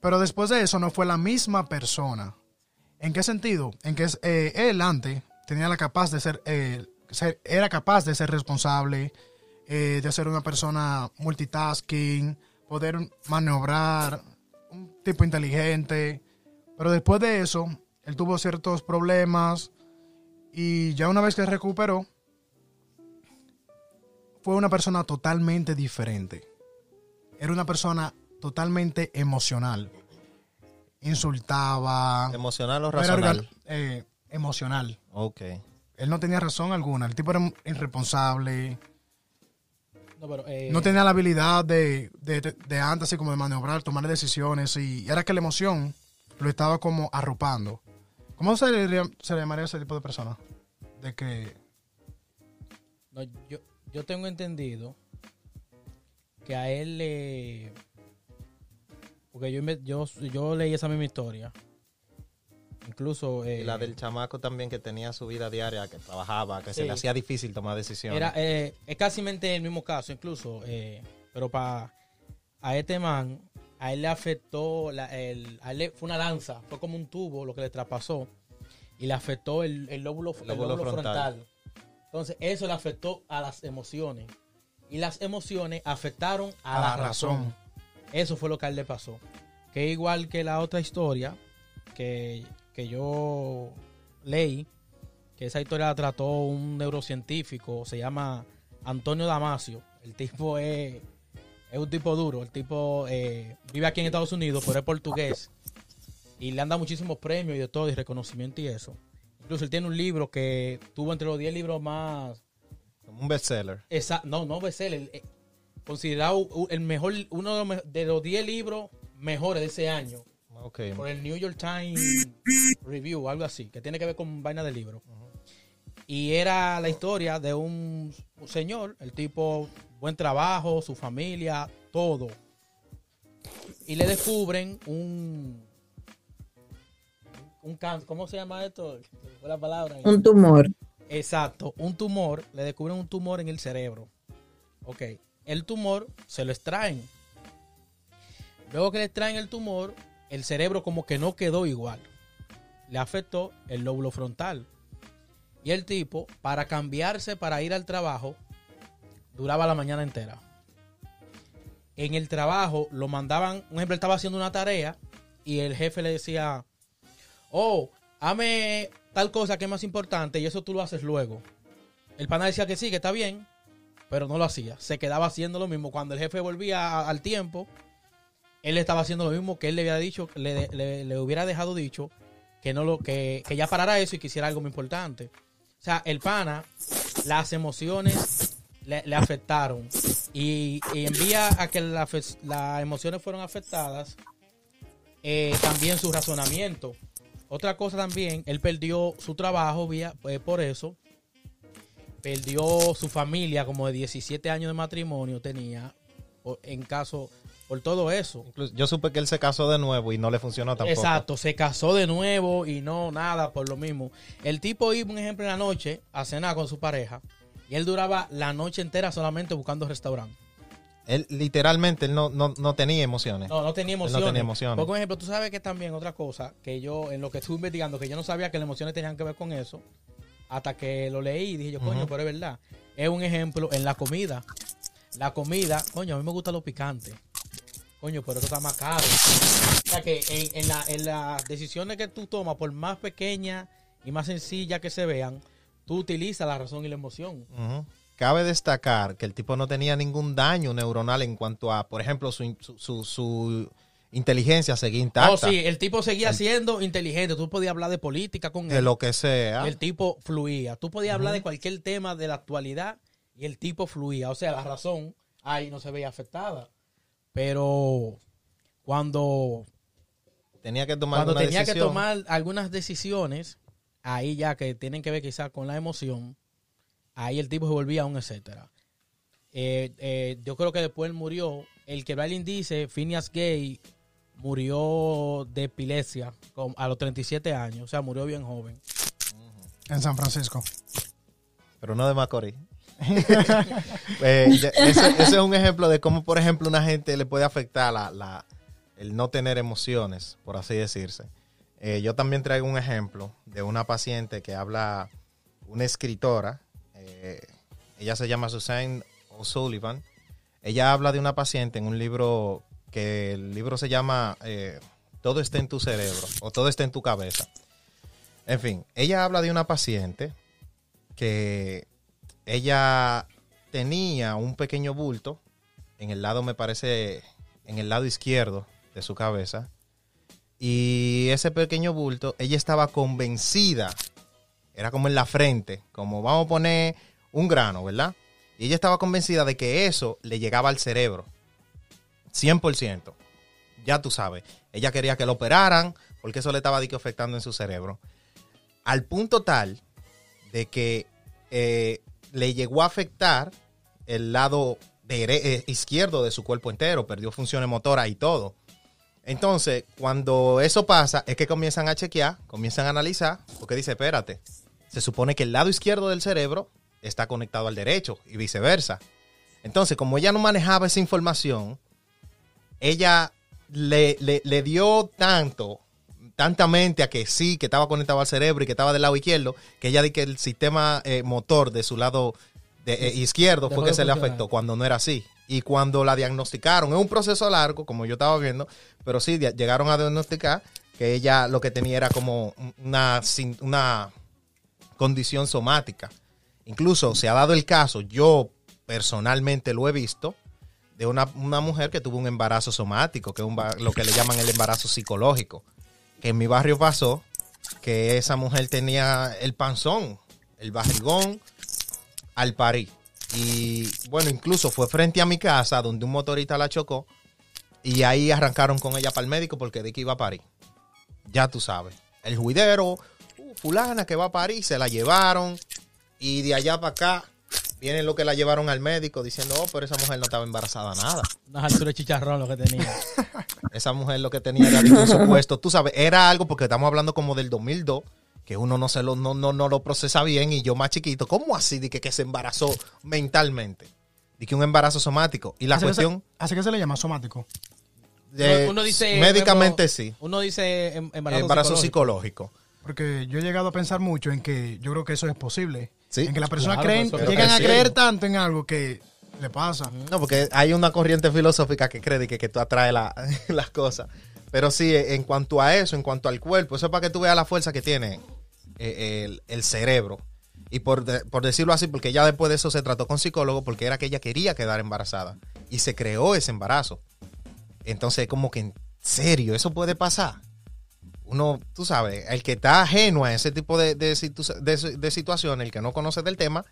Pero después de eso no fue la misma persona. ¿En qué sentido? En que eh, él antes tenía la capaz de ser, eh, ser- era capaz de ser responsable, eh, de ser una persona multitasking, poder maniobrar, un tipo inteligente. Pero después de eso, él tuvo ciertos problemas y ya una vez que recuperó, fue una persona totalmente diferente. Era una persona totalmente emocional. Insultaba. ¿Emocional o racional? eh, emocional. Ok. Él no tenía razón alguna. El tipo era irresponsable. No, pero, eh, No tenía la habilidad de, de, de- antes, así como de maniobrar, tomar decisiones. Y era que la emoción lo estaba como arropando. ¿Cómo se le, se le llamaría a ese tipo de persona? De que. no, yo, yo tengo entendido que a él le... Porque yo, yo, yo leí esa misma historia. Incluso... eh, Y la del chamaco también que tenía su vida diaria, que trabajaba, que se le hacía difícil tomar decisiones. Era, eh, es casi el mismo caso, incluso. eh, pero para a este man, a él le afectó, la, el, a él le- fue una lanza, fue como un tubo lo que le traspasó y le afectó el, el lóbulo, el lóbulo lóbulo frontal. frontal. Entonces, eso le afectó a las emociones. Y las emociones afectaron a, la, razón. Eso fue lo que a él le pasó. Que igual que la otra historia que, que yo leí, que esa historia la trató un neurocientífico, se llama Antonio Damasio. El tipo es, es un tipo duro, el tipo eh, vive aquí en Estados Unidos, pero es portugués. Y le han dado muchísimos premios y de todo, y reconocimiento y eso. Incluso él tiene un libro que tuvo entre los 10 libros más... Como un bestseller. Esa, no, no bestseller, eh, considerado el mejor, uno de los, me- de los 10 libros mejores de ese año Por el New York Times Review, algo así, que tiene que ver con vaina de libro. Y era la historia de un señor, el tipo, buen trabajo, su familia, todo. Y le descubren un. un cáncer, ¿cómo se llama esto? La palabra. Un tumor. Exacto, un tumor, le descubren un tumor en el cerebro. Ok, el tumor se lo extraen. Luego que le extraen el tumor, el cerebro como que no quedó igual. Le afectó el lóbulo frontal. Y el tipo, para cambiarse para ir al trabajo, duraba la mañana entera. En el trabajo lo mandaban, un ejemplo, estaba haciendo una tarea y el jefe le decía, oh, hame tal cosa que es más importante y eso tú lo haces luego. El pana decía que sí, que está bien, pero no lo hacía. Se quedaba haciendo lo mismo. Cuando el jefe volvía al tiempo, él estaba haciendo lo mismo que él le había dicho, le, le- hubiera dejado dicho que no lo, que, que ya parara eso y que hiciera algo muy importante. O sea, el pana, las emociones le, afectaron. Y, y en vía a que la las emociones fueron afectadas, eh, también su razonamiento. Otra cosa también, él perdió su trabajo vía, eh, por eso. Perdió su familia, como de 17 años de matrimonio tenía, en caso, por todo eso. Incluso yo supe que él se casó de nuevo y no le funcionó tampoco. Exacto, se casó de nuevo y no nada por lo mismo. El tipo iba, un ejemplo, en la noche a cenar con su pareja y él duraba la noche entera solamente buscando restaurante. Él literalmente él no, no, no tenía emociones. No, no tenía Él no emociones. tenía emociones. Por ejemplo, tú sabes que también otra cosa que yo, en lo que estuve investigando, que yo no sabía que las emociones tenían que ver con eso, hasta que lo leí y dije yo, coño, pero es verdad. Es un ejemplo en la comida. La comida, coño, a mí me gusta lo picante. Coño, pero esto está más caro. O sea que en, en, la- en las decisiones que tú tomas, por más pequeñas y más sencillas que se vean, tú utilizas la razón y la emoción. Cabe destacar que el tipo no tenía ningún daño neuronal en cuanto a, por ejemplo, su, in- su, su- su inteligencia seguía intacta. Oh, sí, el tipo seguía siendo inteligente. Tú podías hablar de política con De él. lo que sea. El tipo fluía. Tú podías hablar de cualquier tema de la actualidad y el tipo fluía. O sea, la razón ahí no se veía afectada. Pero cuando, tenía que tomar cuando una tenía que tomar algunas decisiones, ahí ya que tienen que ver quizás con la emoción, ahí el tipo se volvía un etcétera. Eh, eh, yo creo que después él murió. El que Brylin dice, Phineas Gay murió de epilepsia a los 37 años. O sea, murió bien joven. En San Francisco. pero no de Macorís. Eh, ese, es un ejemplo de cómo, por ejemplo, una gente le puede afectar la, la- el no tener emociones, por así decirse. Eh, yo también traigo un ejemplo de una paciente que habla, una escritora, eh, ella se llama Suzanne O'Sullivan. Ella habla de una paciente en un libro que el libro se llama Todo está en tu cerebro o Todo está en tu cabeza. En fin, ella habla de una paciente que ella tenía un pequeño bulto en el lado, me parece, en el lado izquierdo de su cabeza. Y ese pequeño bulto, ella estaba convencida, era como en la frente, como vamos a poner un grano, ¿verdad? Y ella estaba convencida de que eso le llegaba al cerebro. 100%. Ya tú sabes. Ella quería que lo operaran porque eso le estaba afectando en su cerebro. Al punto tal de que eh, le llegó a afectar el lado eh, izquierdo de su cuerpo entero, perdió funciones motoras y todo. Entonces, cuando eso pasa, es que comienzan a chequear, comienzan a analizar, porque dice, espérate, se supone que el lado izquierdo del cerebro está conectado al derecho y viceversa. Entonces, como ella no manejaba esa información, ella le- le dio tanto, tanta mente a que sí, que estaba conectado al cerebro y que estaba del lado izquierdo, que ella di que el sistema eh, motor de su lado de, eh, izquierdo fue que se le afectó cuando no era así. Y cuando la diagnosticaron, es un proceso largo, como yo estaba viendo, pero sí, llegaron a diagnosticar que ella lo que tenía era como una, una condición somática. Incluso se ha dado el caso, yo personalmente lo he visto, de una, una mujer que tuvo un embarazo somático, que es lo que le llaman el embarazo psicológico. Que en mi barrio pasó que esa mujer tenía el panzón, el barrigón al parir. Y bueno, incluso fue frente a mi casa donde un motorista la chocó y ahí arrancaron con ella para el médico porque de que iba a parir. Ya tú sabes. El juidero, uh, fulana que va a parir, se la llevaron y de allá para acá vienen lo que la llevaron al médico diciendo, oh, pero esa mujer no estaba embarazada nada. Unas alturas de chicharrón lo que tenía. Esa mujer lo que tenía era un supuesto, tú sabes, era algo porque estamos hablando como del 2002, que uno no se lo, no, no, no lo procesa bien y yo más chiquito, ¿cómo así de que, que se embarazó mentalmente? De que un embarazo somático. Y la Así que se- cuestión, así que se le llama somático. de- uno dice médicamente sí, Uno dice em- embarazo, embarazo psicológico. psicológico. Porque yo he llegado a pensar mucho en que yo creo que eso es posible. Sí. En que las personas Claro, creen, eso- llegan a creer tanto en algo que le pasa. No, porque hay una corriente filosófica que cree que, que tú atraes la- las cosas. Pero sí, en cuanto a eso, en cuanto al cuerpo, eso es para que tú veas la fuerza que tiene eh, el, el cerebro. Y por, de- por decirlo así, porque ya después de eso se trató con psicólogo, porque era que ella quería quedar embarazada. Y se creó ese embarazo. Entonces, como que en serio, eso puede pasar. Uno, tú sabes, el que está ajeno a ese tipo de, de, situ- de- de situaciones, el que no conoce del tema,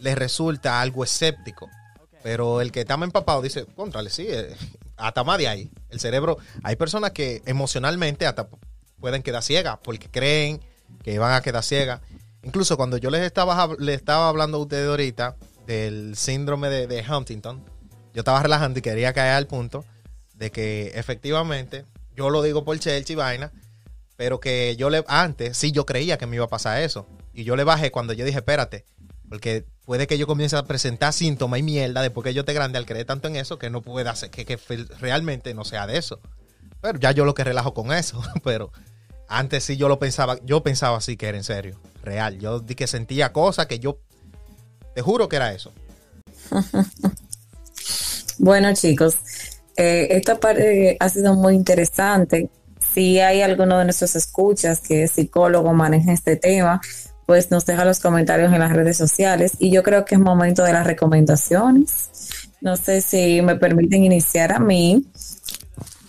le resulta algo escéptico. Pero el que está más empapado dice, contrale, sí, eh, hasta más de ahí. El cerebro, hay personas que emocionalmente hasta pueden quedar ciegas porque creen que van a quedar ciegas. Incluso cuando yo les estaba, les estaba hablando a ustedes ahorita del síndrome de, de Huntington, yo estaba relajando y quería caer al punto de que efectivamente, yo lo digo por Chelsea y vaina, pero que yo le, antes sí yo creía que me iba a pasar eso. Y yo le bajé cuando yo dije, espérate, porque puede que yo comience a presentar síntomas y mierda después que yo esté grande al creer tanto en eso que no pueda hacer, que, realmente no sea de eso. Pero ya yo lo que relajo con eso, pero antes sí yo lo pensaba, yo pensaba así que era en serio, real. Yo di que sentía cosas que yo, te juro que era eso. Bueno, chicos, eh, esta parte ha sido muy interesante. Si hay alguno de nuestros escuchas que es psicólogo, maneja este tema, pues nos deja los comentarios en las redes sociales. Y yo creo que es momento de las recomendaciones. No sé si me permiten iniciar a mí.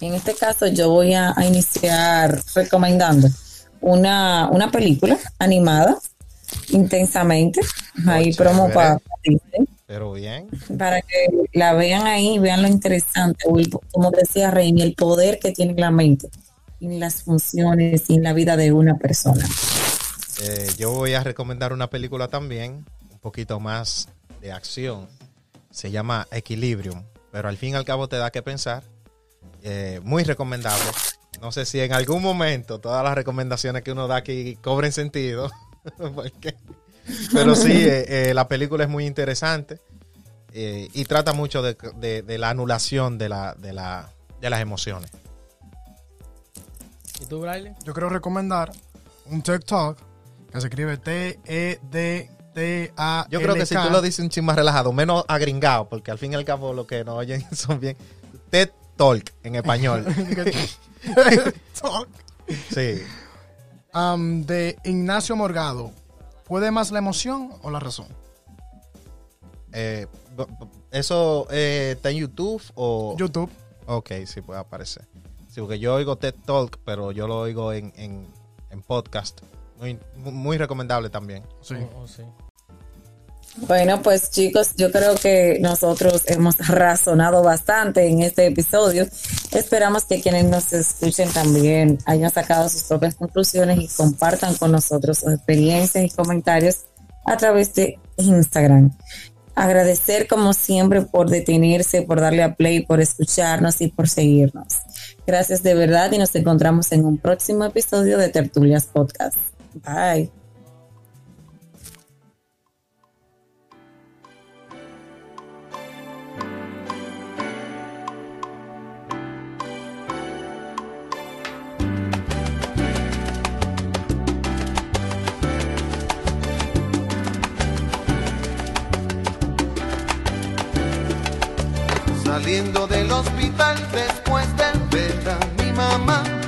En este caso, yo voy a, iniciar recomendando una, una película animada intensamente. Ahí promo para pero bien. Para que la vean ahí, vean lo interesante, como decía Reini, el poder que tiene la mente en las funciones y en la vida de una persona. Eh, yo voy a recomendar una película también, un poquito más de acción. Se llama Equilibrium, pero al fin y al cabo te da que pensar. Eh, muy recomendable. No sé si en algún momento todas las recomendaciones que uno da aquí cobren sentido. porque pero sí, eh, eh, la película es muy interesante y trata mucho de, la anulación de, la, de, la, de las emociones. ¿Y tú, Braille? Yo quiero recomendar un TikTok que se escribe T-E-D-T-A. Yo creo que si tú lo dices un ching más relajado, menos agringado, porque al fin y al cabo lo que nos oyen son bien. TED Talk en español. sí. Um, de Ignacio Morgado. ¿Puede más la emoción o la razón? Eh, ¿Eso eh, está en YouTube o...? YouTube. Ok, sí puede aparecer. Sí, porque yo oigo TED Talk, pero yo lo oigo en, en, podcast. Muy, muy recomendable también. Sí. Oh, oh, sí. Bueno, pues chicos, yo creo que nosotros hemos razonado bastante en este episodio. Esperamos que quienes nos escuchen también hayan sacado sus propias conclusiones y compartan con nosotros sus experiencias y comentarios a través de Instagram. Agradecer como siempre por detenerse, por darle a play, por escucharnos y por seguirnos. Gracias de verdad y nos encontramos en un próximo episodio de Tertulias Podcast. Bye. Saliendo del hospital después de ver a mi mamá